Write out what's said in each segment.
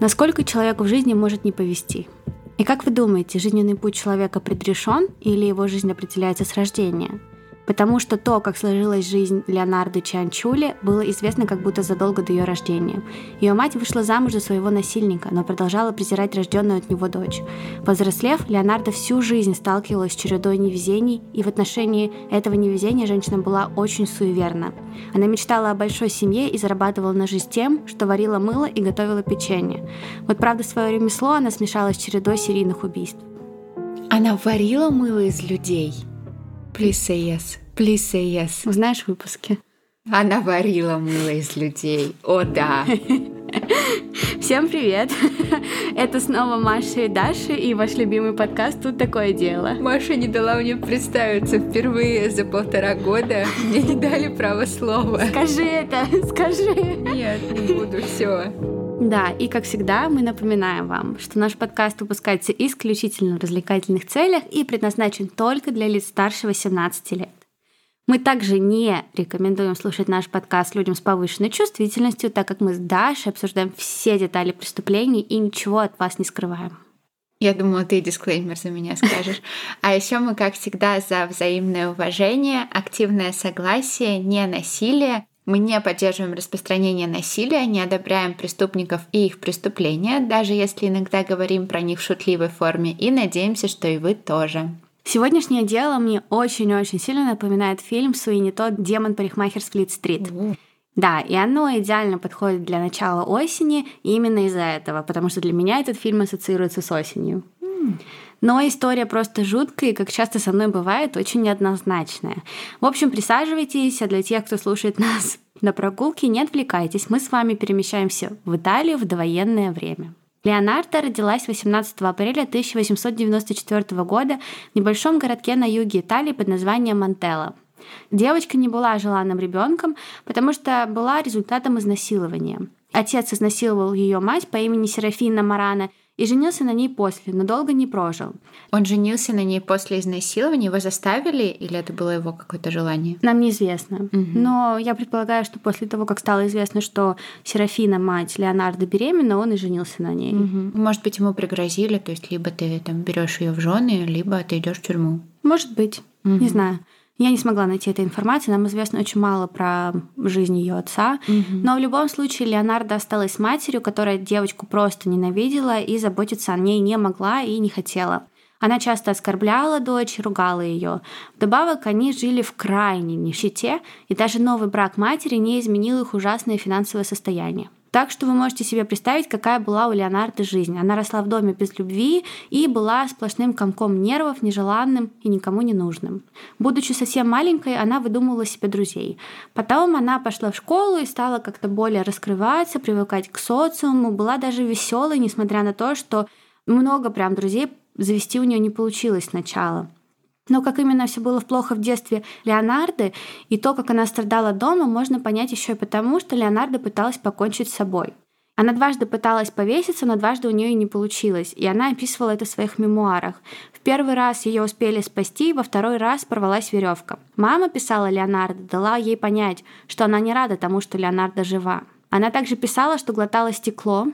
Насколько человеку в жизни может не повезти? И как вы думаете, жизненный путь человека предрешен или его жизнь определяется с рождения? Потому что то, как сложилась жизнь Леонарды Чанчули, было известно как будто задолго до ее рождения. Ее мать вышла замуж за своего насильника, но продолжала презирать рожденную от него дочь. Повзрослев, Леонардо всю жизнь сталкивалась с чередой невезений, и в отношении этого невезения женщина была очень суеверна. Она мечтала о большой семье и зарабатывала на жизнь тем, что варила мыло и готовила печенье. Вот правда, свое ремесло она смешала с чередой серийных убийств. Она варила мыло из людей – Please say yes. Please say yes. Узнаешь в выпуске. Она варила мыло из людей. О, да. Всем привет! Это снова Маша и Даша и ваш любимый подкаст «Тут такое дело». Маша не дала мне представиться впервые за полтора года. Мне не дали право слова. Скажи это, скажи. Нет, не буду, все. Да, и как всегда мы напоминаем вам, что наш подкаст выпускается исключительно в развлекательных целях и предназначен только для лиц старше 18 лет. Мы также не рекомендуем слушать наш подкаст людям с повышенной чувствительностью, так как мы с Дашей обсуждаем все детали преступлений и ничего от вас не скрываем. Я думала, ты дисклеймер за меня скажешь. А еще мы, как всегда, за взаимное уважение, активное согласие, не насилие мы не поддерживаем распространение насилия, не одобряем преступников и их преступления, даже если иногда говорим про них в шутливой форме, и надеемся, что и вы тоже. Сегодняшнее дело мне очень-очень сильно напоминает фильм «Суини Тот. Демон парикмахер с Флит-стрит». Да, и оно идеально подходит для начала осени именно из-за этого, потому что для меня этот фильм ассоциируется с осенью. Но история просто жуткая и, как часто со мной бывает, очень неоднозначная. В общем, присаживайтесь, а для тех, кто слушает нас на прогулке, не отвлекайтесь. Мы с вами перемещаемся в Италию в довоенное время. Леонардо родилась 18 апреля 1894 года в небольшом городке на юге Италии под названием Монтелло. Девочка не была желанным ребенком, потому что была результатом изнасилования. Отец изнасиловал ее мать по имени Серафина Марана и женился на ней после, но долго не прожил. Он женился на ней после изнасилования? Его заставили или это было его какое-то желание? Нам неизвестно. Угу. Но я предполагаю, что после того, как стало известно, что Серафина, мать Леонардо, беременна, он и женился на ней. Угу. Может быть, ему пригрозили, то есть либо ты там берешь ее в жены, либо ты идешь в тюрьму. Может быть, угу. не знаю. Я не смогла найти этой информации, нам известно очень мало про жизнь ее отца. Угу. Но в любом случае Леонардо осталась с матерью, которая девочку просто ненавидела и заботиться о ней не могла и не хотела. Она часто оскорбляла дочь, ругала ее. Вдобавок, они жили в крайней нищете, и даже новый брак матери не изменил их ужасное финансовое состояние. Так что вы можете себе представить, какая была у Леонардо жизнь. Она росла в доме без любви и была сплошным комком нервов, нежеланным и никому не нужным. Будучи совсем маленькой, она выдумывала себе друзей. Потом она пошла в школу и стала как-то более раскрываться, привыкать к социуму, была даже веселой, несмотря на то, что много прям друзей завести у нее не получилось сначала. Но как именно все было плохо в детстве Леонарды и то, как она страдала дома, можно понять еще и потому, что Леонардо пыталась покончить с собой. Она дважды пыталась повеситься, но дважды у нее и не получилось, и она описывала это в своих мемуарах. В первый раз ее успели спасти, во второй раз порвалась веревка. Мама писала Леонардо, дала ей понять, что она не рада тому, что Леонардо жива. Она также писала, что глотала стекло,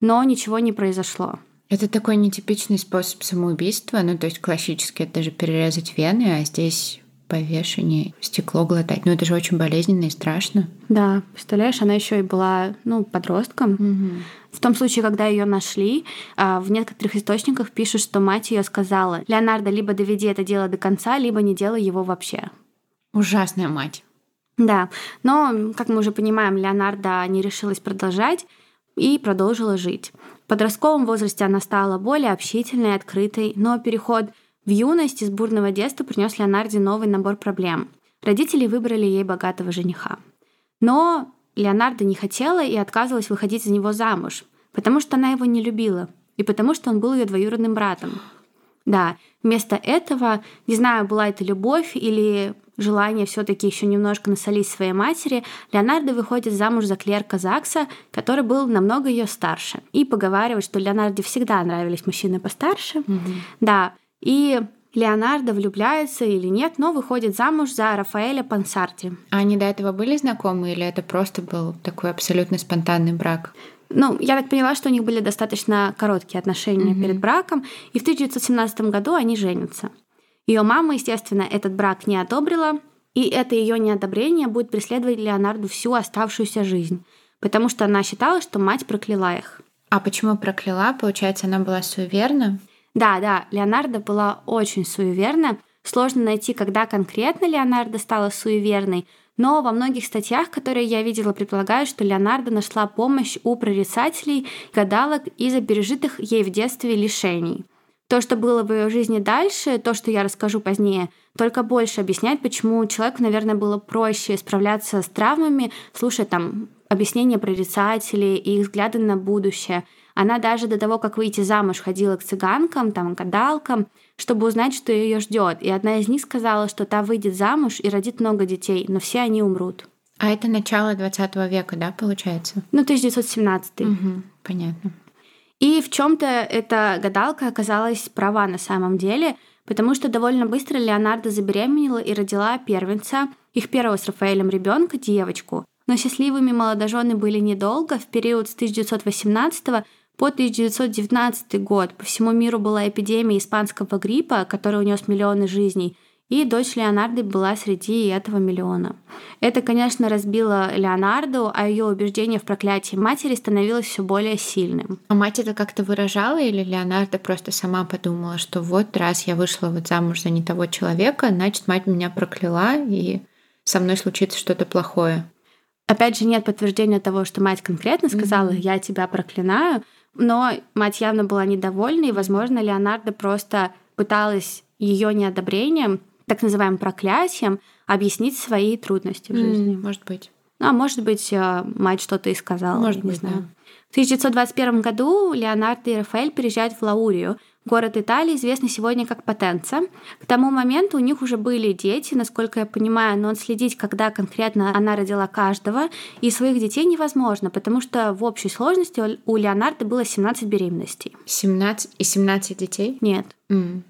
но ничего не произошло. Это такой нетипичный способ самоубийства, ну то есть классический это даже перерезать вены, а здесь повешение, стекло глотать. Ну это же очень болезненно и страшно. Да, представляешь, она еще и была, ну, подростком. Угу. В том случае, когда ее нашли, а, в некоторых источниках пишут, что мать ее сказала: Леонардо, либо доведи это дело до конца, либо не делай его вообще. Ужасная мать. Да, но, как мы уже понимаем, Леонардо не решилась продолжать и продолжила жить. В подростковом возрасте она стала более общительной, открытой, но переход в юность из бурного детства принес Леонарде новый набор проблем. Родители выбрали ей богатого жениха. Но Леонардо не хотела и отказывалась выходить за него замуж, потому что она его не любила и потому что он был ее двоюродным братом. Да, вместо этого, не знаю, была это любовь или желание все-таки еще немножко насолить своей матери, Леонардо выходит замуж за клерка ЗАГСа, который был намного ее старше. И поговаривает, что Леонарде всегда нравились мужчины постарше. Mm-hmm. Да. И Леонардо влюбляется или нет, но выходит замуж за Рафаэля Пансарти. А они до этого были знакомы или это просто был такой абсолютно спонтанный брак? Ну, я так поняла, что у них были достаточно короткие отношения mm-hmm. перед браком, и в 1917 году они женятся. Ее мама, естественно, этот брак не одобрила, и это ее неодобрение будет преследовать Леонарду всю оставшуюся жизнь, потому что она считала, что мать прокляла их. А почему прокляла? Получается, она была суеверна? Да, да, Леонарда была очень суеверна. Сложно найти, когда конкретно Леонарда стала суеверной, но во многих статьях, которые я видела, предполагают, что Леонардо нашла помощь у прорицателей, гадалок из-за пережитых ей в детстве лишений. То, что было в ее жизни дальше, то, что я расскажу позднее, только больше объясняет, почему человеку, наверное, было проще справляться с травмами, слушая там объяснения прорицателей и их взгляды на будущее. Она даже до того, как выйти замуж, ходила к цыганкам, там, гадалкам, чтобы узнать, что ее ждет. И одна из них сказала, что та выйдет замуж и родит много детей, но все они умрут. А это начало 20 века, да, получается? Ну, 1917. Угу, понятно. И в чем-то эта гадалка оказалась права на самом деле, потому что довольно быстро Леонардо забеременела и родила первенца, их первого с Рафаэлем ребенка, девочку. Но счастливыми молодожены были недолго. В период с 1918 по 1919 год по всему миру была эпидемия испанского гриппа, который унес миллионы жизней, и дочь Леонарды была среди этого миллиона. Это, конечно, разбило Леонарду, а ее убеждение в проклятии матери становилось все более сильным. А мать это как-то выражала, или Леонарда просто сама подумала, что вот раз я вышла вот замуж за не того человека, значит, мать меня прокляла, и со мной случится что-то плохое. Опять же, нет подтверждения того, что мать конкретно сказала, mm-hmm. я тебя проклинаю, но мать явно была недовольна, и, возможно, Леонардо просто пыталась ее неодобрением, так называемым проклятием, объяснить свои трудности в жизни. Mm, может быть. Ну, а может быть, э, мать что-то и сказала. Может не быть, знаю. Да. В 1921 году Леонардо и Рафаэль переезжают в Лаурию, город Италии, известный сегодня как Потенца. К тому моменту у них уже были дети, насколько я понимаю, но следить, когда конкретно она родила каждого, и своих детей невозможно, потому что в общей сложности у Леонардо было 17 беременностей. 17 и 17 детей? Нет. Mm.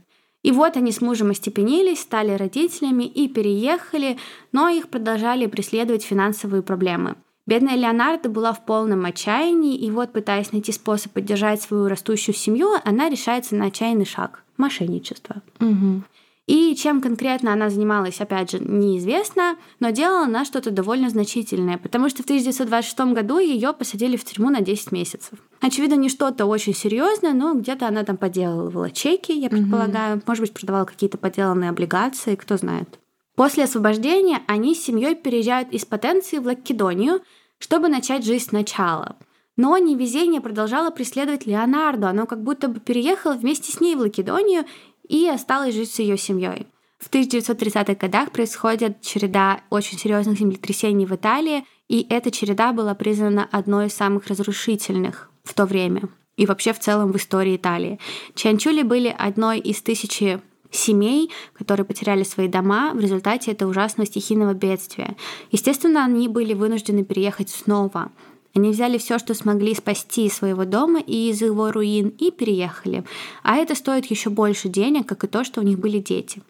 И вот они с мужем остепенились, стали родителями и переехали, но их продолжали преследовать финансовые проблемы. Бедная Леонардо была в полном отчаянии, и вот, пытаясь найти способ поддержать свою растущую семью, она решается на отчаянный шаг — мошенничество. Угу. И чем конкретно она занималась, опять же, неизвестно, но делала она что-то довольно значительное, потому что в 1926 году ее посадили в тюрьму на 10 месяцев. Очевидно, не что-то очень серьезное, но где-то она там поделывала чеки, я предполагаю, угу. может быть, продавала какие-то поделанные облигации, кто знает. После освобождения они с семьей переезжают из Потенции в Лакедонию, чтобы начать жизнь сначала. Но невезение продолжало преследовать Леонардо. Оно как будто бы переехало вместе с ней в Лакедонию и осталось жить с ее семьей. В 1930-х годах происходит череда очень серьезных землетрясений в Италии, и эта череда была признана одной из самых разрушительных в то время и вообще в целом в истории Италии. Чанчули были одной из тысячи семей, которые потеряли свои дома в результате этого ужасного стихийного бедствия. Естественно, они были вынуждены переехать снова. Они взяли все, что смогли спасти из своего дома и из его руин, и переехали. А это стоит еще больше денег, как и то, что у них были дети.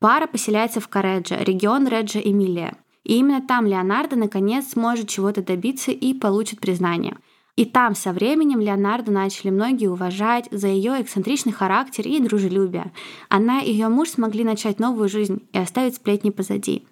Пара поселяется в Кареджо, регион Реджо-Эмилия. И именно там Леонардо наконец сможет чего-то добиться и получит признание – и там со временем Леонардо начали многие уважать за ее эксцентричный характер и дружелюбие. Она и ее муж смогли начать новую жизнь и оставить сплетни позади.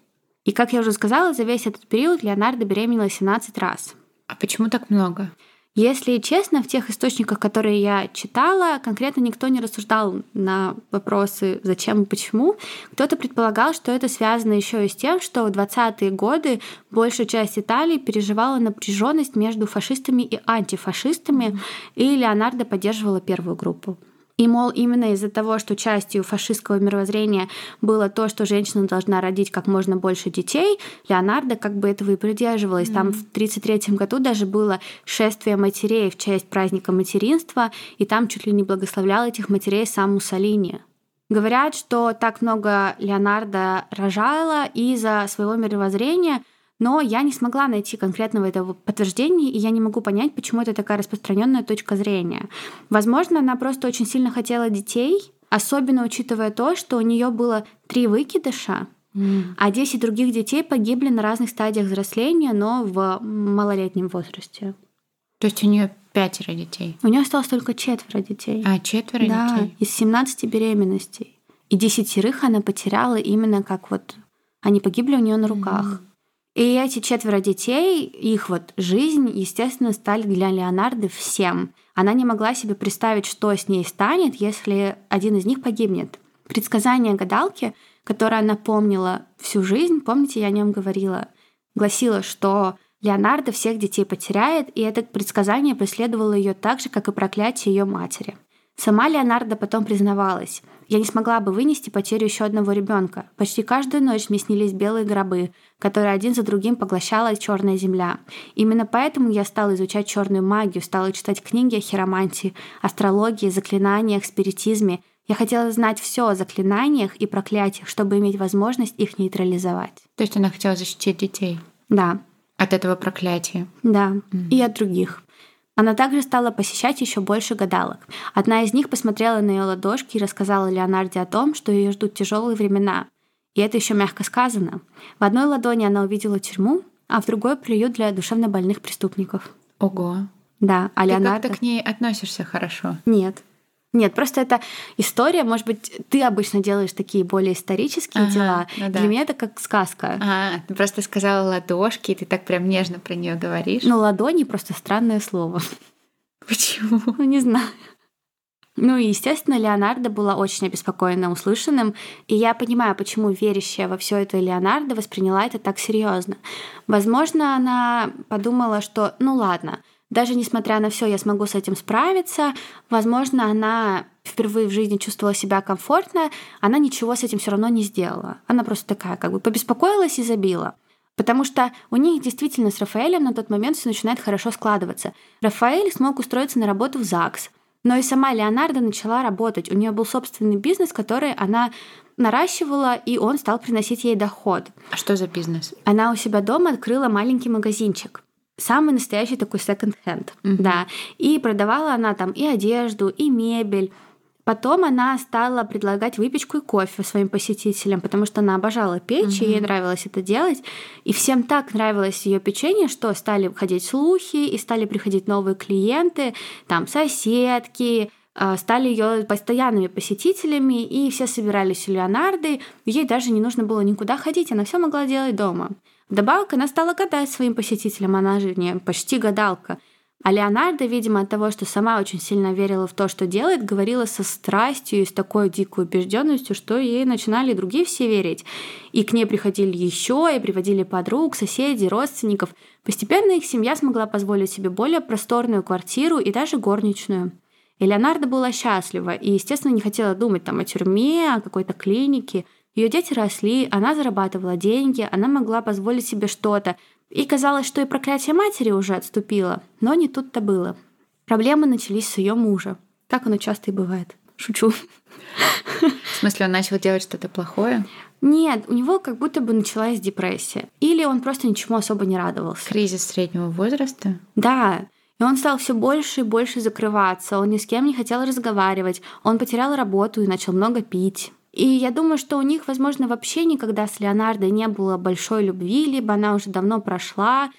И, как я уже сказала, за весь этот период Леонардо беременела 17 раз. А почему так много? Если честно, в тех источниках, которые я читала, конкретно никто не рассуждал на вопросы «зачем и почему». Кто-то предполагал, что это связано еще и с тем, что в 20-е годы большая часть Италии переживала напряженность между фашистами и антифашистами, и Леонардо поддерживала первую группу. И, мол, именно из-за того, что частью фашистского мировоззрения было то, что женщина должна родить как можно больше детей, Леонардо как бы этого и придерживалась. Mm-hmm. Там в 1933 году даже было шествие матерей в честь праздника материнства, и там чуть ли не благословлял этих матерей сам Муссолини. Говорят, что так много Леонардо рожала из-за своего мировоззрения, но я не смогла найти конкретного этого подтверждения, и я не могу понять, почему это такая распространенная точка зрения. Возможно, она просто очень сильно хотела детей, особенно учитывая то, что у нее было три выкидыша, mm. а 10 других детей погибли на разных стадиях взросления, но в малолетнем возрасте. То есть у нее пятеро детей? У нее осталось только четверо детей. А, четверо да, детей? из 17 беременностей. И десятерых она потеряла именно как вот они погибли у нее на руках. Mm-hmm. И эти четверо детей, их вот жизнь, естественно, стали для Леонарды всем. Она не могла себе представить, что с ней станет, если один из них погибнет. Предсказание гадалки, которое она помнила всю жизнь, помните, я о нем говорила, гласило, что Леонардо всех детей потеряет, и это предсказание преследовало ее так же, как и проклятие ее матери. Сама Леонардо потом признавалась. Я не смогла бы вынести потерю еще одного ребенка. Почти каждую ночь мне снились белые гробы, которые один за другим поглощала черная земля. Именно поэтому я стала изучать черную магию, стала читать книги о хиромантии, астрологии, заклинаниях, спиритизме. Я хотела знать все о заклинаниях и проклятиях, чтобы иметь возможность их нейтрализовать. То есть она хотела защитить детей? Да. От этого проклятия? Да, mm. и от других. Она также стала посещать еще больше гадалок. Одна из них посмотрела на ее ладошки и рассказала Леонарде о том, что ее ждут тяжелые времена. И это еще мягко сказано. В одной ладони она увидела тюрьму, а в другой приют для душевнобольных преступников. Ого. Да, а Ты Леонардо... как-то к ней относишься хорошо? Нет. Нет, просто это история, может быть, ты обычно делаешь такие более исторические ага, дела. Ну да. Для меня это как сказка. А, ты просто сказала ладошки, и ты так прям нежно про нее говоришь. Ну, ладони просто странное слово. Почему? Ну, не знаю. Ну и, естественно, Леонардо была очень обеспокоена услышанным, и я понимаю, почему верящая во все это Леонардо восприняла это так серьезно. Возможно, она подумала, что ну ладно, даже несмотря на все, я смогу с этим справиться. Возможно, она впервые в жизни чувствовала себя комфортно, она ничего с этим все равно не сделала. Она просто такая, как бы побеспокоилась и забила. Потому что у них действительно с Рафаэлем на тот момент все начинает хорошо складываться. Рафаэль смог устроиться на работу в ЗАГС. Но и сама Леонардо начала работать. У нее был собственный бизнес, который она наращивала, и он стал приносить ей доход. А что за бизнес? Она у себя дома открыла маленький магазинчик самый настоящий такой секонд-хенд, mm-hmm. да. И продавала она там и одежду, и мебель. Потом она стала предлагать выпечку и кофе своим посетителям, потому что она обожала печь, mm-hmm. и ей нравилось это делать. И всем так нравилось ее печенье, что стали ходить слухи, и стали приходить новые клиенты, там соседки, а, стали ее постоянными посетителями, и все собирались у Леонарды. Ей даже не нужно было никуда ходить, она все могла делать дома. Вдобавок она стала гадать своим посетителям, она же не почти гадалка. А Леонардо, видимо, от того, что сама очень сильно верила в то, что делает, говорила со страстью и с такой дикой убежденностью, что ей начинали другие все верить. И к ней приходили еще, и приводили подруг, соседей, родственников. Постепенно их семья смогла позволить себе более просторную квартиру и даже горничную. И Леонардо была счастлива и, естественно, не хотела думать там о тюрьме, о какой-то клинике – ее дети росли, она зарабатывала деньги, она могла позволить себе что-то. И казалось, что и проклятие матери уже отступило. Но не тут-то было. Проблемы начались с ее мужа. Так оно часто и бывает. Шучу. В смысле, он начал делать что-то плохое? Нет, у него как будто бы началась депрессия. Или он просто ничему особо не радовался. Кризис среднего возраста? Да. И он стал все больше и больше закрываться, он ни с кем не хотел разговаривать, он потерял работу и начал много пить. И я думаю, что у них, возможно, вообще никогда с Леонардо не было большой любви, либо она уже давно прошла.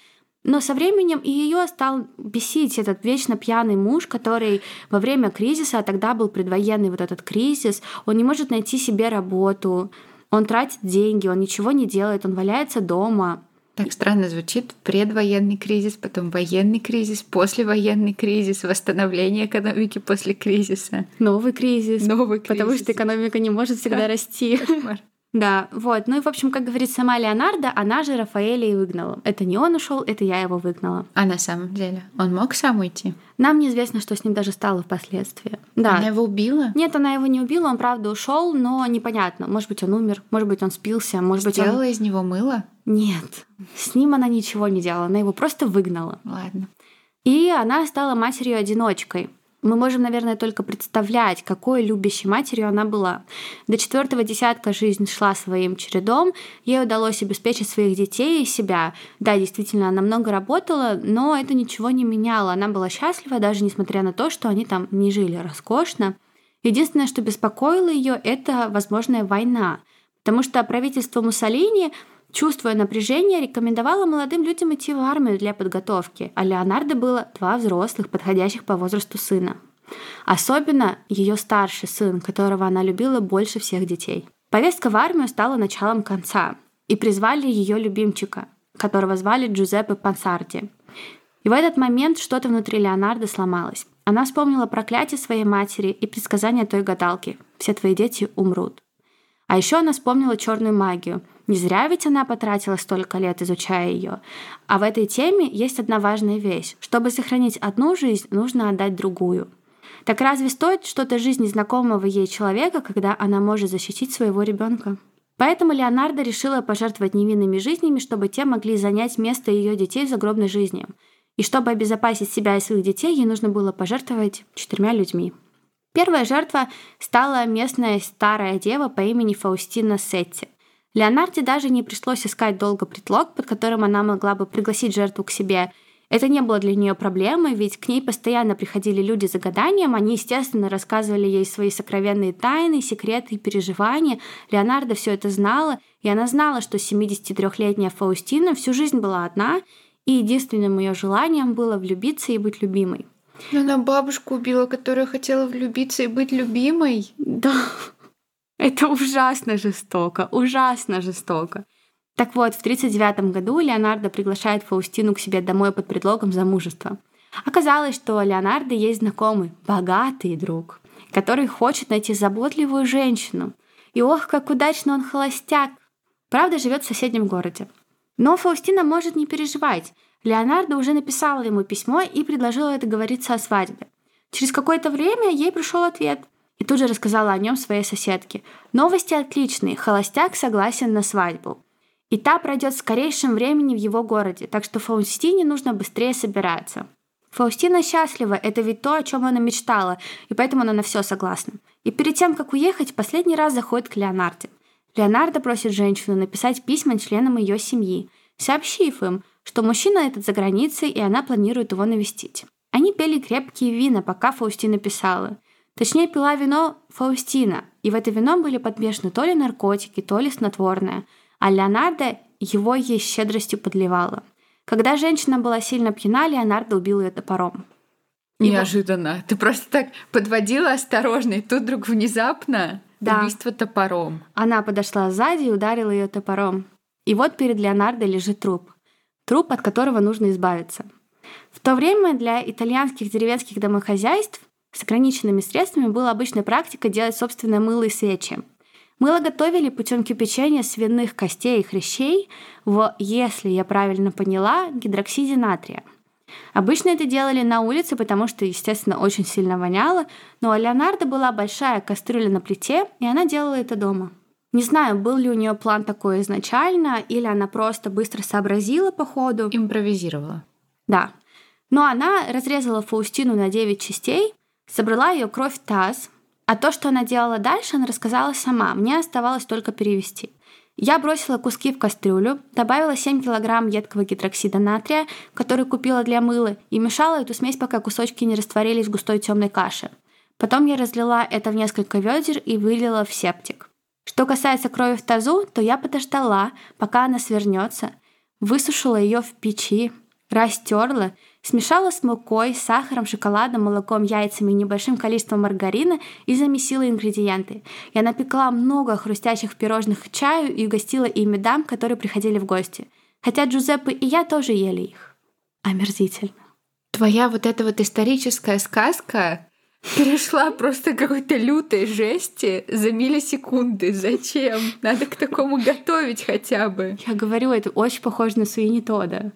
Но со временем и ее стал бесить этот вечно пьяный муж, который во время кризиса, а тогда был предвоенный вот этот кризис, он не может найти себе работу, он тратит деньги, он ничего не делает, он валяется дома. Так странно звучит. Предвоенный кризис, потом военный кризис, послевоенный кризис, восстановление экономики после кризиса. Новый кризис. Новый кризис. Потому что экономика не может всегда расти. Кошмар. Да, вот. Ну и, в общем, как говорит сама Леонардо, она же Рафаэля и выгнала. Это не он ушел, это я его выгнала. А на самом деле? Он мог сам уйти? Нам неизвестно, что с ним даже стало впоследствии. Да. Она его убила? Нет, она его не убила, он правда ушел, но непонятно. Может быть, он умер, может быть, он спился, может быть, Сделала он... из него мыло? Нет, с ним она ничего не делала, она его просто выгнала. Ладно. И она стала матерью-одиночкой. Мы можем, наверное, только представлять, какой любящей матерью она была. До четвертого десятка жизнь шла своим чередом, ей удалось обеспечить своих детей и себя. Да, действительно, она много работала, но это ничего не меняло. Она была счастлива, даже несмотря на то, что они там не жили роскошно. Единственное, что беспокоило ее, это возможная война. Потому что правительство Муссолини чувствуя напряжение, рекомендовала молодым людям идти в армию для подготовки, а Леонардо было два взрослых, подходящих по возрасту сына. Особенно ее старший сын, которого она любила больше всех детей. Повестка в армию стала началом конца, и призвали ее любимчика, которого звали Джузеппе Пансарди. И в этот момент что-то внутри Леонардо сломалось. Она вспомнила проклятие своей матери и предсказание той гадалки. Все твои дети умрут. А еще она вспомнила черную магию. Не зря ведь она потратила столько лет, изучая ее. А в этой теме есть одна важная вещь. Чтобы сохранить одну жизнь, нужно отдать другую. Так разве стоит что-то жизни знакомого ей человека, когда она может защитить своего ребенка? Поэтому Леонардо решила пожертвовать невинными жизнями, чтобы те могли занять место ее детей в загробной жизни. И чтобы обезопасить себя и своих детей, ей нужно было пожертвовать четырьмя людьми. Первая жертва стала местная старая дева по имени Фаустина Сетти. Леонарде даже не пришлось искать долго предлог, под которым она могла бы пригласить жертву к себе. Это не было для нее проблемой, ведь к ней постоянно приходили люди за гаданием, они, естественно, рассказывали ей свои сокровенные тайны, секреты и переживания. Леонардо все это знала, и она знала, что 73-летняя Фаустина всю жизнь была одна, и единственным ее желанием было влюбиться и быть любимой. Но она бабушку убила, которая хотела влюбиться и быть любимой. Да, это ужасно жестоко, ужасно жестоко. Так вот, в 1939 году Леонардо приглашает Фаустину к себе домой под предлогом замужества. Оказалось, что Леонардо есть знакомый, богатый друг, который хочет найти заботливую женщину. И ох, как удачно он холостяк. Правда, живет в соседнем городе. Но Фаустина может не переживать. Леонардо уже написала ему письмо и предложила договориться о свадьбе. Через какое-то время ей пришел ответ и тут же рассказала о нем своей соседке. Новости отличные, холостяк согласен на свадьбу. И та пройдет в скорейшем времени в его городе, так что Фаустине нужно быстрее собираться. Фаустина счастлива, это ведь то, о чем она мечтала, и поэтому она на все согласна. И перед тем, как уехать, последний раз заходит к Леонарде. Леонардо просит женщину написать письма членам ее семьи, сообщив им, что мужчина этот за границей, и она планирует его навестить. Они пели крепкие вина, пока Фаустина писала. Точнее, пила вино Фаустина, и в это вино были подмешаны то ли наркотики, то ли снотворное, а Леонардо его ей щедростью подливала. Когда женщина была сильно пьяна, Леонардо убил ее топором. Неожиданно. Ты просто так подводила осторожно, и тут вдруг внезапно да. убийство топором. Она подошла сзади и ударила ее топором. И вот перед Леонардо лежит труп. Труп, от которого нужно избавиться. В то время для итальянских деревенских домохозяйств с ограниченными средствами была обычная практика делать собственное мыло и свечи. Мыло готовили путем кипячения свиных костей и хрящей в, если я правильно поняла, гидроксиде натрия. Обычно это делали на улице, потому что, естественно, очень сильно воняло, но у Леонардо была большая кастрюля на плите, и она делала это дома. Не знаю, был ли у нее план такой изначально, или она просто быстро сообразила по ходу. Импровизировала. Да. Но она разрезала Фаустину на 9 частей, собрала ее кровь в таз, а то, что она делала дальше, она рассказала сама. Мне оставалось только перевести. Я бросила куски в кастрюлю, добавила 7 кг едкого гидроксида натрия, который купила для мыла, и мешала эту смесь, пока кусочки не растворились в густой темной каше. Потом я разлила это в несколько ведер и вылила в септик. Что касается крови в тазу, то я подождала, пока она свернется, высушила ее в печи, растерла, смешала с мукой, сахаром, шоколадом, молоком, яйцами и небольшим количеством маргарина и замесила ингредиенты. Я напекла много хрустящих пирожных к чаю и угостила ими дам, которые приходили в гости. Хотя Джузеппе и я тоже ели их. Омерзительно. Твоя вот эта вот историческая сказка перешла просто какой-то лютой жести за миллисекунды. Зачем? Надо к такому готовить хотя бы. Я говорю, это очень похоже на Суини Тода.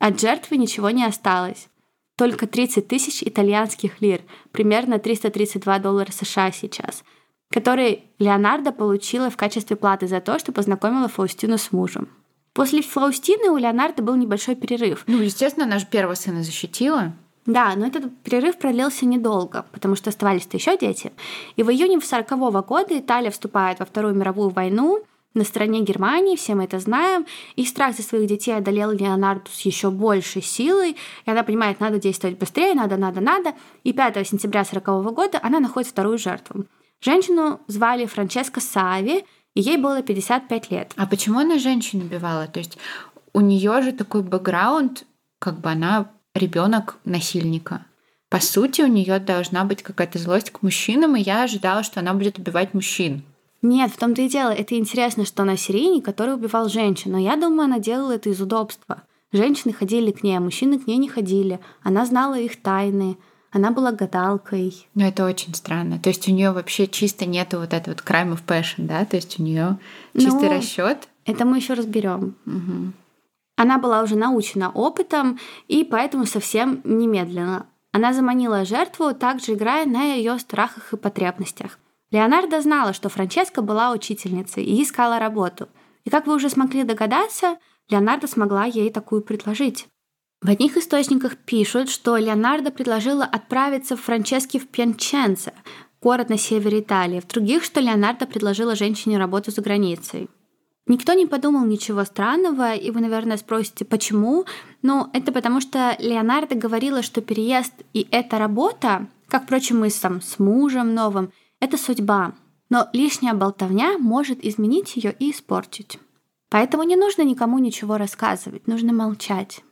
От жертвы ничего не осталось. Только 30 тысяч итальянских лир, примерно 332 доллара США сейчас, которые Леонардо получила в качестве платы за то, что познакомила Фаустину с мужем. После Фаустины у Леонардо был небольшой перерыв. Ну, естественно, она же первого сына защитила. Да, но этот перерыв продлился недолго, потому что оставались-то еще дети. И в июне 1940 года Италия вступает во Вторую мировую войну на стороне Германии, все мы это знаем, и страх за своих детей одолел Леонарду с еще большей силой, и она понимает, надо действовать быстрее, надо, надо, надо, и 5 сентября 1940 года она находит вторую жертву. Женщину звали Франческа Сави, и ей было 55 лет. А почему она женщин убивала? То есть у нее же такой бэкграунд, как бы она ребенок насильника. По сути, у нее должна быть какая-то злость к мужчинам, и я ожидала, что она будет убивать мужчин. Нет, в том-то и дело. Это интересно, что она серийник, который убивал женщин. Но я думаю, она делала это из удобства. Женщины ходили к ней, а мужчины к ней не ходили. Она знала их тайны. Она была гадалкой. Ну, это очень странно. То есть у нее вообще чисто нету вот этого вот crime of passion, да? То есть у нее чистый ну, расчет. Это мы еще разберем. Угу. Она была уже научена опытом и поэтому совсем немедленно. Она заманила жертву, также играя на ее страхах и потребностях. Леонардо знала, что Франческа была учительницей и искала работу. И как вы уже смогли догадаться, Леонардо смогла ей такую предложить. В одних источниках пишут, что Леонардо предложила отправиться в Франческе в Пьянченце, город на севере Италии. В других, что Леонардо предложила женщине работу за границей. Никто не подумал ничего странного, и вы, наверное, спросите, почему? Ну, это потому что Леонардо говорила, что переезд и эта работа, как, впрочем, и сам с мужем новым, это судьба. Но лишняя болтовня может изменить ее и испортить. Поэтому не нужно никому ничего рассказывать, нужно молчать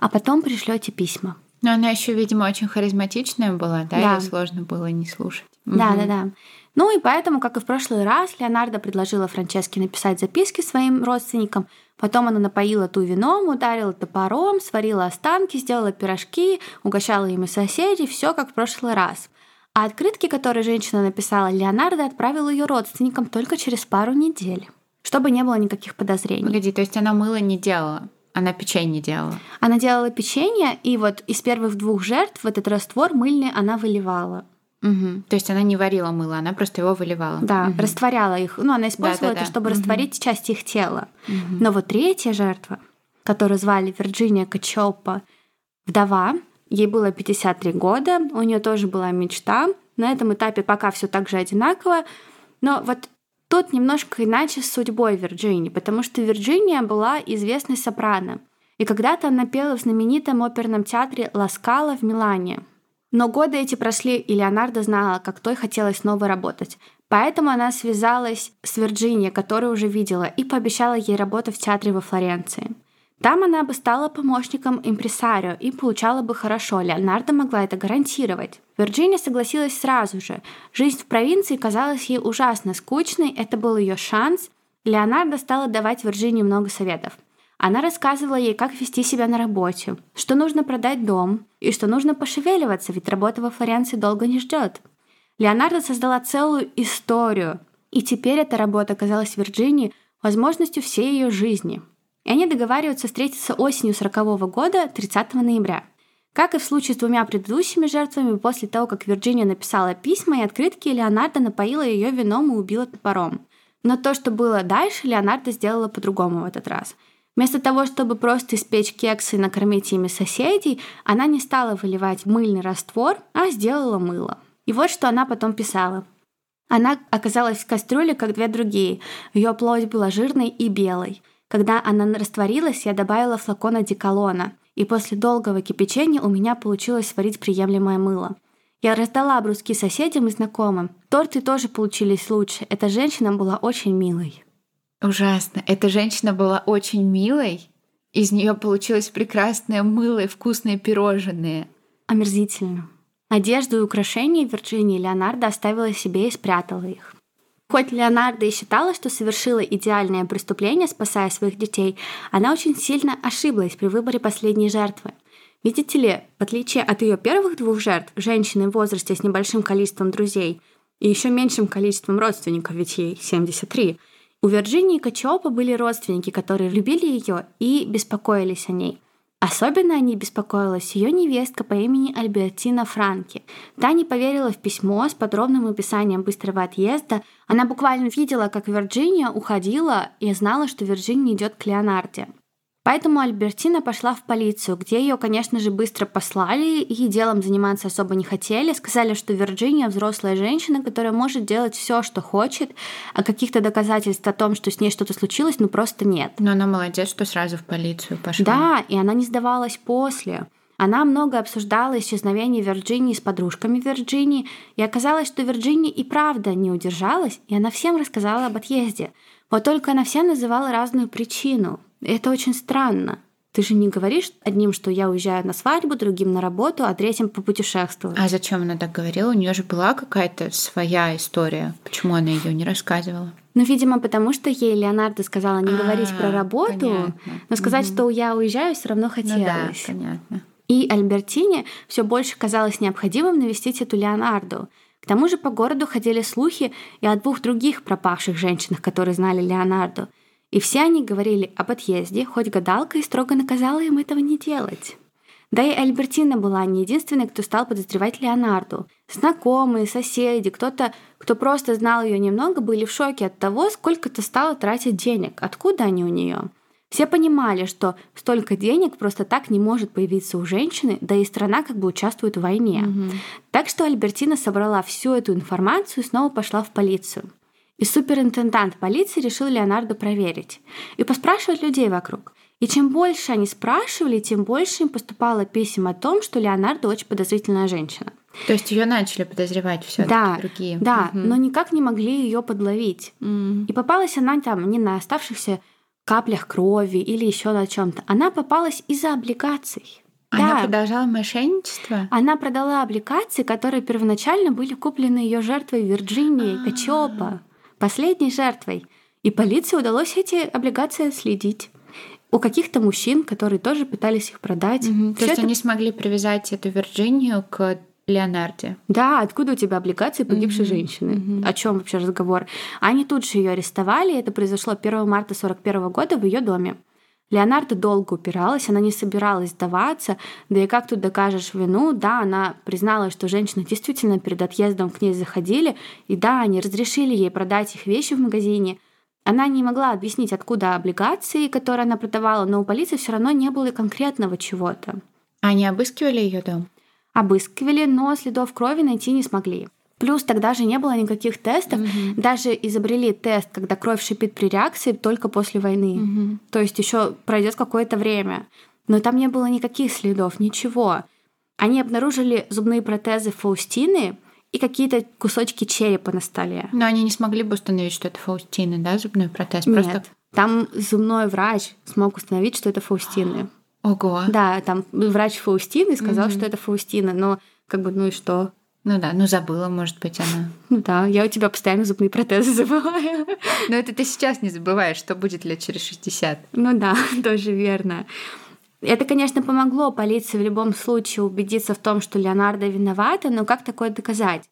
а потом пришлете письма. Но она еще, видимо, очень харизматичная была, да, да. ее сложно было не слушать. Да, угу. да, да. Ну и поэтому, как и в прошлый раз, Леонардо предложила Франческе написать записки своим родственникам. Потом она напоила ту вином, ударила топором, сварила останки, сделала пирожки, угощала ими соседей, все как в прошлый раз. А открытки, которые женщина написала, Леонардо отправил ее родственникам только через пару недель, чтобы не было никаких подозрений. Погоди, то есть она мыло не делала? Она печенье делала. Она делала печенье, и вот из первых двух жертв этот раствор мыльный она выливала. Угу. То есть она не варила мыло, она просто его выливала. Да, угу. растворяла их. Ну, она использовала да, да, это, чтобы угу. растворить части их тела. Угу. Но вот третья жертва, которую звали Вирджиния Качопа, вдова, ей было 53 года, у нее тоже была мечта. На этом этапе пока все так же одинаково. Но вот Тут немножко иначе с судьбой Вирджинии, потому что Вирджиния была известной сопрано. И когда-то она пела в знаменитом оперном театре «Ласкала» в Милане. Но годы эти прошли, и Леонардо знала, как той хотелось снова работать. Поэтому она связалась с Вирджинией, которую уже видела, и пообещала ей работу в театре во Флоренции. Там она бы стала помощником импресарио и получала бы хорошо. Леонардо могла это гарантировать. Вирджиния согласилась сразу же. Жизнь в провинции казалась ей ужасно скучной, это был ее шанс. Леонардо стала давать Вирджинии много советов. Она рассказывала ей, как вести себя на работе, что нужно продать дом и что нужно пошевеливаться, ведь работа во Флоренции долго не ждет. Леонардо создала целую историю, и теперь эта работа казалась Вирджинии возможностью всей ее жизни – и они договариваются встретиться осенью 40 года, 30 ноября. Как и в случае с двумя предыдущими жертвами, после того, как Вирджиния написала письма и открытки, Леонардо напоила ее вином и убила топором. Но то, что было дальше, Леонардо сделала по-другому в этот раз. Вместо того, чтобы просто испечь кексы и накормить ими соседей, она не стала выливать мыльный раствор, а сделала мыло. И вот что она потом писала. Она оказалась в кастрюле, как две другие. Ее плоть была жирной и белой. Когда она растворилась, я добавила флакон одеколона, и после долгого кипячения у меня получилось сварить приемлемое мыло. Я раздала бруски соседям и знакомым. Торты тоже получились лучше. Эта женщина была очень милой. Ужасно. Эта женщина была очень милой. Из нее получилось прекрасное мыло и вкусные пирожные. Омерзительно. Одежду и украшения Вирджинии Леонардо оставила себе и спрятала их. Хоть Леонардо и считала, что совершила идеальное преступление, спасая своих детей, она очень сильно ошиблась при выборе последней жертвы. Видите ли, в отличие от ее первых двух жертв, женщины в возрасте с небольшим количеством друзей и еще меньшим количеством родственников, ведь ей 73, у Вирджинии Качиопа были родственники, которые любили ее и беспокоились о ней – Особенно о ней беспокоилась ее невестка по имени Альбертина Франки. Та не поверила в письмо с подробным описанием быстрого отъезда. Она буквально видела, как Вирджиния уходила и знала, что Вирджиния идет к Леонарде. Поэтому Альбертина пошла в полицию, где ее, конечно же, быстро послали и делом заниматься особо не хотели. Сказали, что Вирджиния взрослая женщина, которая может делать все, что хочет, а каких-то доказательств о том, что с ней что-то случилось, ну просто нет. Но она молодец, что сразу в полицию пошла. Да, и она не сдавалась после. Она много обсуждала исчезновение Вирджинии с подружками Вирджинии, и оказалось, что Вирджиния и правда не удержалась, и она всем рассказала об отъезде. Вот только она всем называла разную причину. Это очень странно. Ты же не говоришь одним, что я уезжаю на свадьбу, другим на работу, а третьим попутешествовать. А зачем она так говорила? У нее же была какая-то своя история. Почему она ее не рассказывала? Ну, видимо, потому что ей Леонардо сказала не говорить про а, работу, понятно. но сказать, угу. что я уезжаю, все равно хотелось. Ну да, понятно. И Альбертине все больше казалось необходимым навестить эту Леонарду. К тому же по городу ходили слухи и о двух других пропавших женщинах, которые знали Леонарду. И все они говорили об отъезде, хоть гадалка и строго наказала им этого не делать. Да и Альбертина была не единственной, кто стал подозревать Леонарду. Знакомые, соседи, кто-то, кто просто знал ее немного, были в шоке от того, сколько-то стало тратить денег, откуда они у нее. Все понимали, что столько денег просто так не может появиться у женщины, да и страна как бы участвует в войне. Угу. Так что Альбертина собрала всю эту информацию и снова пошла в полицию. И суперинтендант полиции решил Леонарду проверить и поспрашивать людей вокруг. И чем больше они спрашивали, тем больше им поступало писем о том, что Леонардо очень подозрительная женщина. То есть ее начали подозревать все да, другие. Да, угу. но никак не могли ее подловить. Угу. И попалась она там не на оставшихся каплях крови или еще на чем-то. Она попалась из-за облигаций. Она да. продолжала мошенничество? Она продала облигации, которые первоначально были куплены ее жертвой Вирджинии Качопа последней жертвой. И полиции удалось эти облигации следить. У каких-то мужчин, которые тоже пытались их продать. Угу. То есть это... они смогли привязать эту Вирджинию к Леонарде. Да, откуда у тебя облигации погибшей mm женщины? mm О чем вообще разговор? Они тут же ее арестовали. Это произошло 1 марта 41 года в ее доме. Леонардо долго упиралась, она не собиралась сдаваться, да и как тут докажешь вину? Да, она признала, что женщины действительно перед отъездом к ней заходили, и да, они разрешили ей продать их вещи в магазине. Она не могла объяснить, откуда облигации, которые она продавала, но у полиции все равно не было конкретного чего-то. Они обыскивали ее дом? Обыскивали, но следов крови найти не смогли. Плюс тогда же не было никаких тестов. Mm-hmm. Даже изобрели тест, когда кровь шипит при реакции только после войны. Mm-hmm. То есть еще пройдет какое-то время. Но там не было никаких следов, ничего. Они обнаружили зубные протезы Фаустины и какие-то кусочки черепа на столе. Но они не смогли бы установить, что это Фаустины, да, зубной протез? Нет. Просто... Там зубной врач смог установить, что это Фаустины. Ого. Да, там врач Фаустины сказал, mm-hmm. что это Фаустина, но как бы, ну и что? Ну да, ну забыла, может быть, она. Ну да, я у тебя постоянно зубные протезы забываю. Но это ты сейчас не забываешь, что будет лет через 60. Ну да, тоже верно. Это, конечно, помогло полиции в любом случае убедиться в том, что Леонардо виновата, но как такое доказать?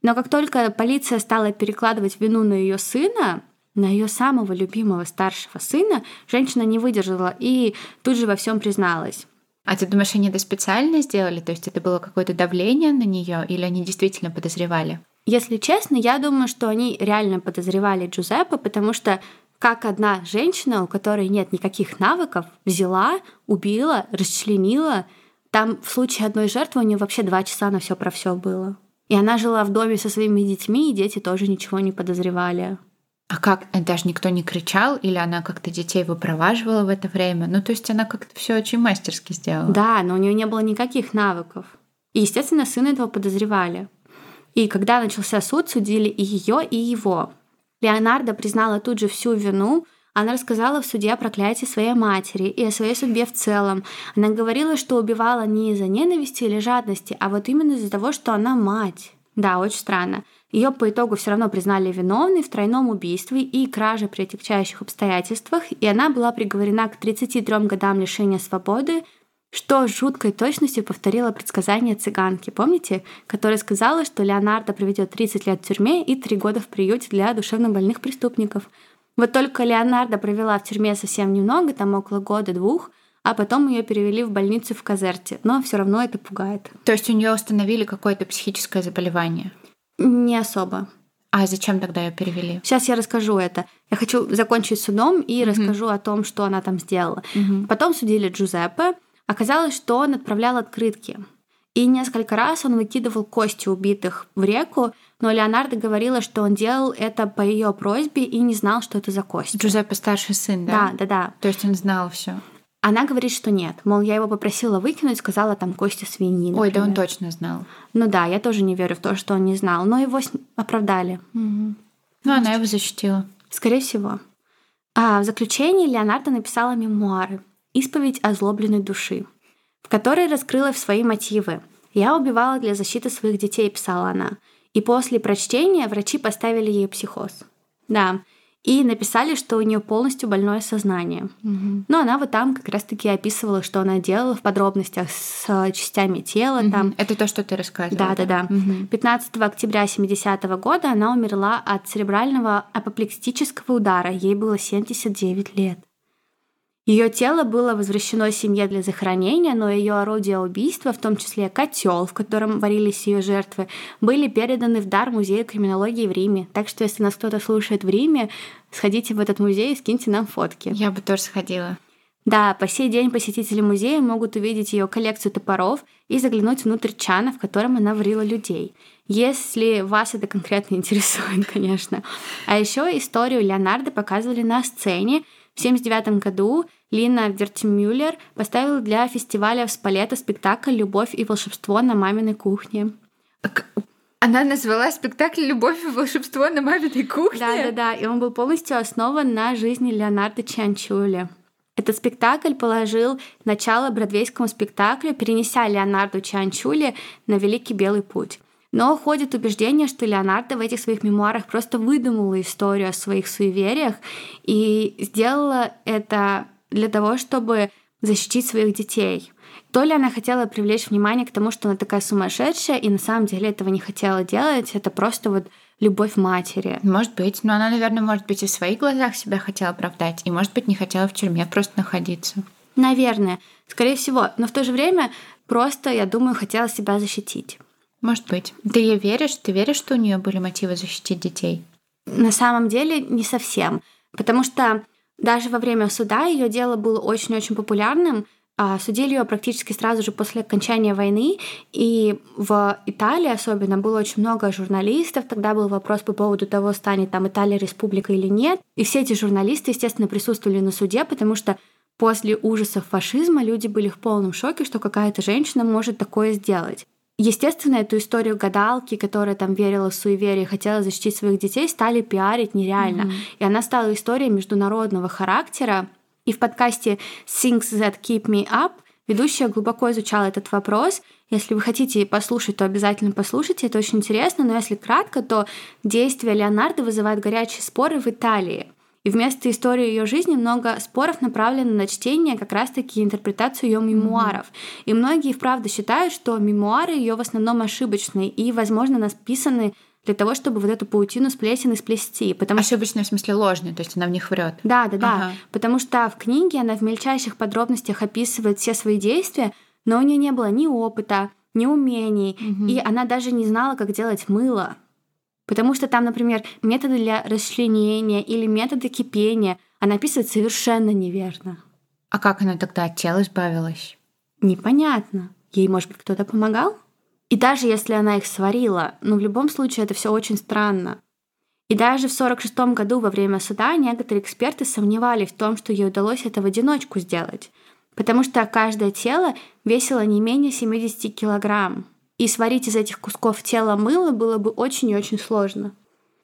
Но как только полиция стала перекладывать вину на ее сына, на ее самого любимого старшего сына, женщина не выдержала и тут же во всем призналась. А ты думаешь, они это специально сделали? То есть это было какое-то давление на нее, или они действительно подозревали? Если честно, я думаю, что они реально подозревали Джузеппе, потому что как одна женщина, у которой нет никаких навыков, взяла, убила, расчленила. Там в случае одной жертвы у нее вообще два часа на все про все было. И она жила в доме со своими детьми, и дети тоже ничего не подозревали. А как? Э, даже никто не кричал, или она как-то детей выпроваживала в это время? Ну, то есть она как-то все очень мастерски сделала. Да, но у нее не было никаких навыков. И, естественно, сына этого подозревали. И когда начался суд, судили и ее, и его. Леонардо признала тут же всю вину. Она рассказала в суде о проклятии своей матери и о своей судьбе в целом. Она говорила, что убивала не из-за ненависти или жадности, а вот именно из-за того, что она мать. Да, очень странно. Ее по итогу все равно признали виновной в тройном убийстве и краже при отягчающих обстоятельствах, и она была приговорена к 33 годам лишения свободы, что с жуткой точностью повторило предсказание цыганки, помните, которая сказала, что Леонардо проведет 30 лет в тюрьме и 3 года в приюте для душевнобольных преступников. Вот только Леонардо провела в тюрьме совсем немного, там около года-двух, а потом ее перевели в больницу в Казерте. Но все равно это пугает. То есть у нее установили какое-то психическое заболевание? Не особо. А зачем тогда ее перевели? Сейчас я расскажу это. Я хочу закончить судом и mm-hmm. расскажу о том, что она там сделала. Mm-hmm. Потом судили Джузеппе. Оказалось, что он отправлял открытки. И несколько раз он выкидывал кости убитых в реку, но Леонардо говорила, что он делал это по ее просьбе и не знал, что это за кость. Джузеппе старший сын, да? Да, да, да. То есть он знал все. Она говорит, что нет. Мол, я его попросила выкинуть, сказала там кости свиньи. Например. Ой, да он точно знал. Ну да, я тоже не верю в то, что он не знал. Но его оправдали. Угу. Ну, она его защитила. Скорее всего. А в заключении Леонардо написала мемуары «Исповедь озлобленной души», в которой раскрыла свои мотивы. «Я убивала для защиты своих детей», — писала она. И после прочтения врачи поставили ей психоз. Да, и написали, что у нее полностью больное сознание. Угу. Но она вот там как раз-таки описывала, что она делала в подробностях с частями тела. Угу. Там. Это то, что ты рассказывала. Да, да, да. Угу. 15 октября 70 -го года она умерла от церебрального апоплексического удара. Ей было 79 лет. Ее тело было возвращено семье для захоронения, но ее орудия убийства, в том числе котел, в котором варились ее жертвы, были переданы в дар Музею криминологии в Риме. Так что, если нас кто-то слушает в Риме, сходите в этот музей и скиньте нам фотки. Я бы тоже сходила. Да, по сей день посетители музея могут увидеть ее коллекцию топоров и заглянуть внутрь чана, в котором она варила людей. Если вас это конкретно интересует, конечно. А еще историю Леонардо показывали на сцене, в 1979 году Лина Вертимюллер поставила для фестиваля в Спалета спектакль «Любовь и волшебство на маминой кухне». Она назвала спектакль «Любовь и волшебство на маминой кухне»? Да-да-да, и он был полностью основан на жизни Леонардо Чанчули. Этот спектакль положил начало бродвейскому спектаклю, перенеся Леонардо Чанчули на Великий Белый путь. Но ходит убеждение, что Леонардо в этих своих мемуарах просто выдумала историю о своих суевериях и сделала это для того, чтобы защитить своих детей. То ли она хотела привлечь внимание к тому, что она такая сумасшедшая, и на самом деле этого не хотела делать, это просто вот любовь матери. Может быть, но она, наверное, может быть, и в своих глазах себя хотела оправдать, и, может быть, не хотела в тюрьме просто находиться. Наверное, скорее всего. Но в то же время просто, я думаю, хотела себя защитить. Может быть. Ты ей веришь? Ты веришь, что у нее были мотивы защитить детей? На самом деле не совсем. Потому что даже во время суда ее дело было очень-очень популярным. А, судили ее практически сразу же после окончания войны, и в Италии особенно было очень много журналистов. Тогда был вопрос по поводу того, станет там Италия республика или нет. И все эти журналисты, естественно, присутствовали на суде, потому что после ужасов фашизма люди были в полном шоке, что какая-то женщина может такое сделать. Естественно, эту историю гадалки, которая там верила в суеверие и хотела защитить своих детей, стали пиарить нереально. Mm-hmm. И она стала историей международного характера. И в подкасте Things That Keep Me Up ведущая глубоко изучала этот вопрос. Если вы хотите послушать, то обязательно послушайте, это очень интересно. Но если кратко, то действия Леонардо вызывают горячие споры в Италии. И вместо истории ее жизни много споров направлено на чтение как раз-таки интерпретацию ее мемуаров. Mm-hmm. И многие, вправду, считают, что мемуары ее в основном ошибочные и, возможно, написаны для того, чтобы вот эту паутину сплесен и сплести. Потому Ошибочная в смысле ложная, то есть она в них врет. Да, да, да. Ага. Потому что в книге она в мельчайших подробностях описывает все свои действия, но у нее не было ни опыта, ни умений, угу. и она даже не знала, как делать мыло. Потому что там, например, методы для расчленения или методы кипения она описывает совершенно неверно. А как она тогда от тела избавилась? Непонятно. Ей, может быть, кто-то помогал? И даже если она их сварила, ну, в любом случае это все очень странно. И даже в 46 году во время суда некоторые эксперты сомневались в том, что ей удалось это в одиночку сделать, потому что каждое тело весило не менее 70 килограмм и сварить из этих кусков тела мыло было бы очень и очень сложно.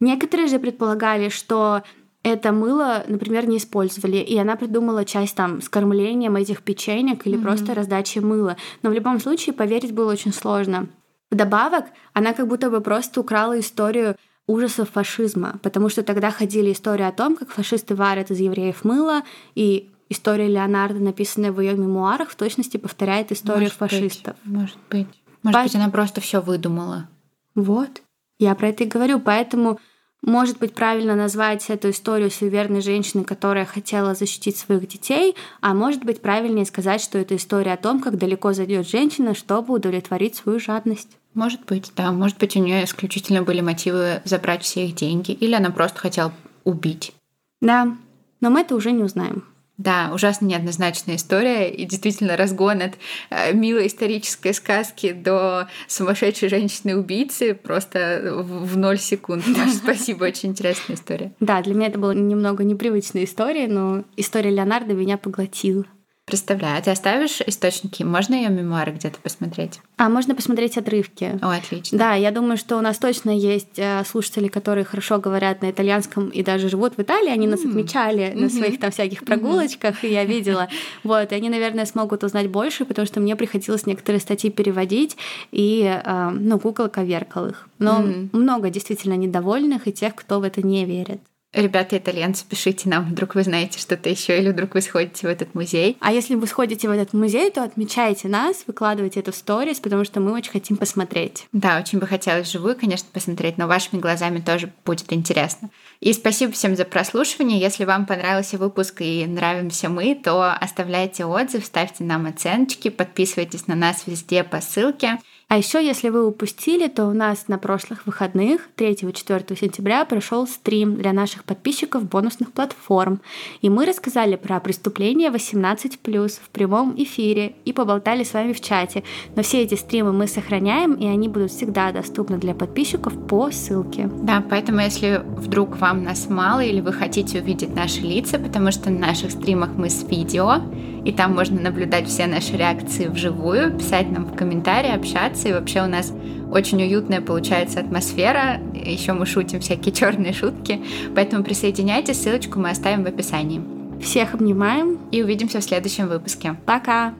Некоторые же предполагали, что это мыло, например, не использовали, и она придумала часть там с кормлением этих печенек или mm-hmm. просто раздачи мыла. Но в любом случае поверить было очень сложно. Вдобавок, она как будто бы просто украла историю ужасов фашизма, потому что тогда ходили истории о том, как фашисты варят из евреев мыло, и история Леонардо, написанная в ее мемуарах, в точности повторяет историю может фашистов. Быть, может быть. Может По... быть, она просто все выдумала. Вот. Я про это и говорю. Поэтому, может быть, правильно назвать эту историю суеверной женщины, которая хотела защитить своих детей, а может быть, правильнее сказать, что это история о том, как далеко зайдет женщина, чтобы удовлетворить свою жадность. Может быть, да. Может быть, у нее исключительно были мотивы забрать все их деньги, или она просто хотела убить. Да, но мы это уже не узнаем. Да, ужасно неоднозначная история и действительно разгон от э, милой исторической сказки до сумасшедшей женщины-убийцы просто в, в ноль секунд. Маша, спасибо, очень интересная история. Да, для меня это была немного непривычная история, но история Леонардо меня поглотила. Представляю. А ты оставишь источники? Можно ее мемуары где-то посмотреть? А можно посмотреть отрывки. О, отлично. Да, я думаю, что у нас точно есть э, слушатели, которые хорошо говорят на итальянском и даже живут в Италии. Они нас отмечали mm-hmm. на своих там всяких прогулочках, mm-hmm. и я видела. Вот, и они, наверное, смогут узнать больше, потому что мне приходилось некоторые статьи переводить, и, э, ну, Google коверкал их. Но много действительно недовольных и тех, кто в это не верит. Ребята итальянцы, пишите нам, вдруг вы знаете что-то еще, или вдруг вы сходите в этот музей. А если вы сходите в этот музей, то отмечайте нас, выкладывайте это в сторис, потому что мы очень хотим посмотреть. Да, очень бы хотелось вживую, конечно, посмотреть, но вашими глазами тоже будет интересно. И спасибо всем за прослушивание. Если вам понравился выпуск и нравимся мы, то оставляйте отзыв, ставьте нам оценочки, подписывайтесь на нас везде по ссылке. А еще, если вы упустили, то у нас на прошлых выходных 3-4 сентября прошел стрим для наших подписчиков бонусных платформ. И мы рассказали про преступления 18+, в прямом эфире и поболтали с вами в чате. Но все эти стримы мы сохраняем, и они будут всегда доступны для подписчиков по ссылке. Да, поэтому если вдруг вам нас мало или вы хотите увидеть наши лица, потому что на наших стримах мы с видео, и там можно наблюдать все наши реакции вживую, писать нам в комментарии, общаться. И вообще у нас очень уютная получается атмосфера. Еще мы шутим всякие черные шутки. Поэтому присоединяйтесь, ссылочку мы оставим в описании. Всех обнимаем и увидимся в следующем выпуске. Пока!